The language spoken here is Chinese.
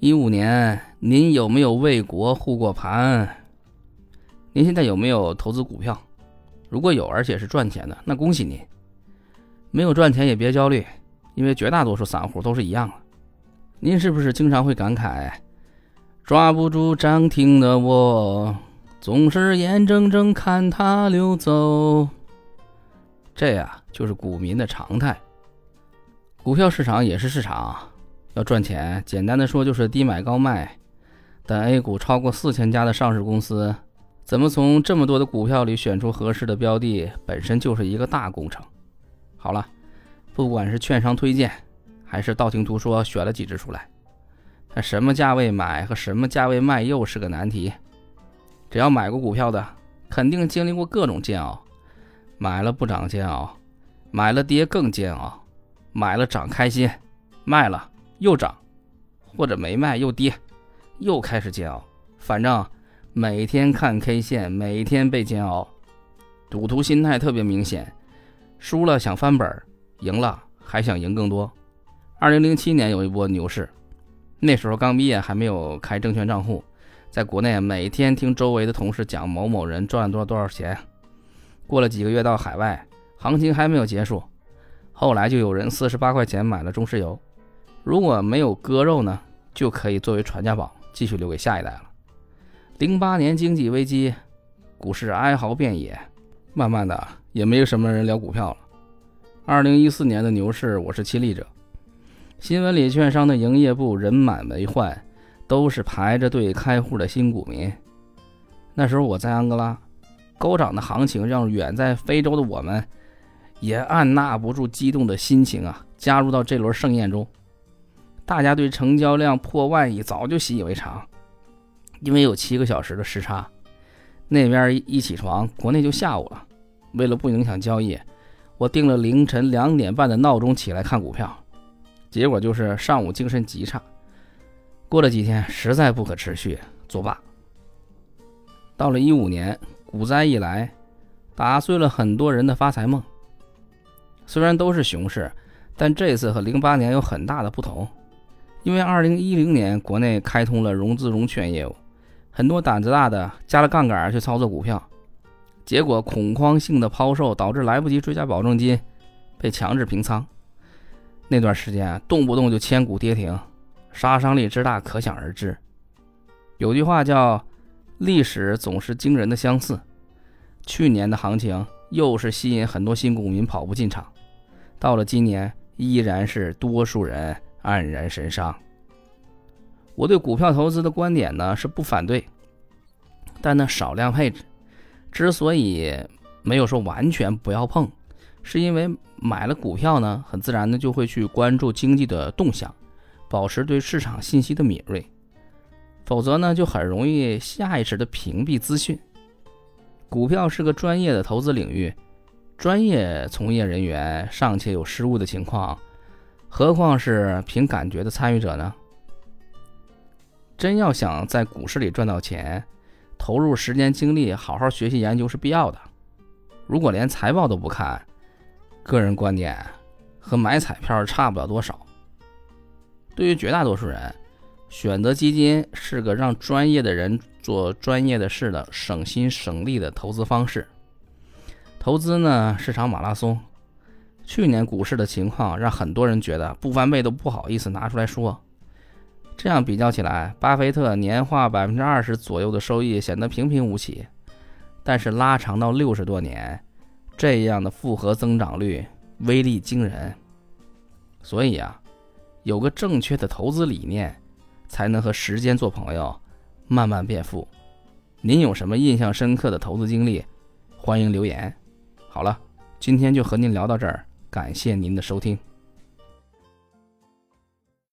一五年，您有没有为国护过盘？您现在有没有投资股票？如果有，而且是赚钱的，那恭喜您。没有赚钱也别焦虑，因为绝大多数散户都是一样的。您是不是经常会感慨，抓不住涨停的我，总是眼睁睁看它溜走？这呀，就是股民的常态。股票市场也是市场，要赚钱，简单的说就是低买高卖。但 A 股超过四千家的上市公司，怎么从这么多的股票里选出合适的标的，本身就是一个大工程。好了，不管是券商推荐，还是道听途说选了几只出来，那什么价位买和什么价位卖又是个难题。只要买过股票的，肯定经历过各种煎熬：买了不涨煎熬，买了跌更煎熬，买了涨开心，卖了又涨，或者没卖又跌，又开始煎熬。反正每天看 K 线，每天被煎熬，赌徒心态特别明显。输了想翻本，赢了还想赢更多。二零零七年有一波牛市，那时候刚毕业，还没有开证券账户，在国内每天听周围的同事讲某某人赚了多少多少钱。过了几个月到海外，行情还没有结束，后来就有人四十八块钱买了中石油，如果没有割肉呢，就可以作为传家宝继续留给下一代了。零八年经济危机，股市哀嚎遍野，慢慢的。也没有什么人聊股票了。二零一四年的牛市，我是亲历者。新闻里券商的营业部人满为患，都是排着队开户的新股民。那时候我在安哥拉，高涨的行情让远在非洲的我们也按捺不住激动的心情啊，加入到这轮盛宴中。大家对成交量破万亿早就习以为常，因为有七个小时的时差，那边一起床，国内就下午了。为了不影响交易，我定了凌晨两点半的闹钟起来看股票，结果就是上午精神极差。过了几天，实在不可持续，作罢。到了一五年，股灾一来，打碎了很多人的发财梦。虽然都是熊市，但这次和零八年有很大的不同，因为二零一零年国内开通了融资融券业务，很多胆子大的加了杠杆去操作股票。结果恐慌性的抛售导致来不及追加保证金，被强制平仓。那段时间动不动就千股跌停，杀伤力之大可想而知。有句话叫“历史总是惊人的相似”。去年的行情又是吸引很多新股民跑步进场，到了今年依然是多数人黯然神伤。我对股票投资的观点呢是不反对，但呢少量配置。之所以没有说完全不要碰，是因为买了股票呢，很自然的就会去关注经济的动向，保持对市场信息的敏锐，否则呢就很容易下意识的屏蔽资讯。股票是个专业的投资领域，专业从业人员尚且有失误的情况，何况是凭感觉的参与者呢？真要想在股市里赚到钱。投入时间精力，好好学习研究是必要的。如果连财报都不看，个人观点和买彩票差不了多少。对于绝大多数人，选择基金是个让专业的人做专业的事的省心省力的投资方式。投资呢是场马拉松。去年股市的情况让很多人觉得不翻倍都不好意思拿出来说。这样比较起来，巴菲特年化百分之二十左右的收益显得平平无奇，但是拉长到六十多年，这样的复合增长率威力惊人。所以啊，有个正确的投资理念，才能和时间做朋友，慢慢变富。您有什么印象深刻的投资经历？欢迎留言。好了，今天就和您聊到这儿，感谢您的收听。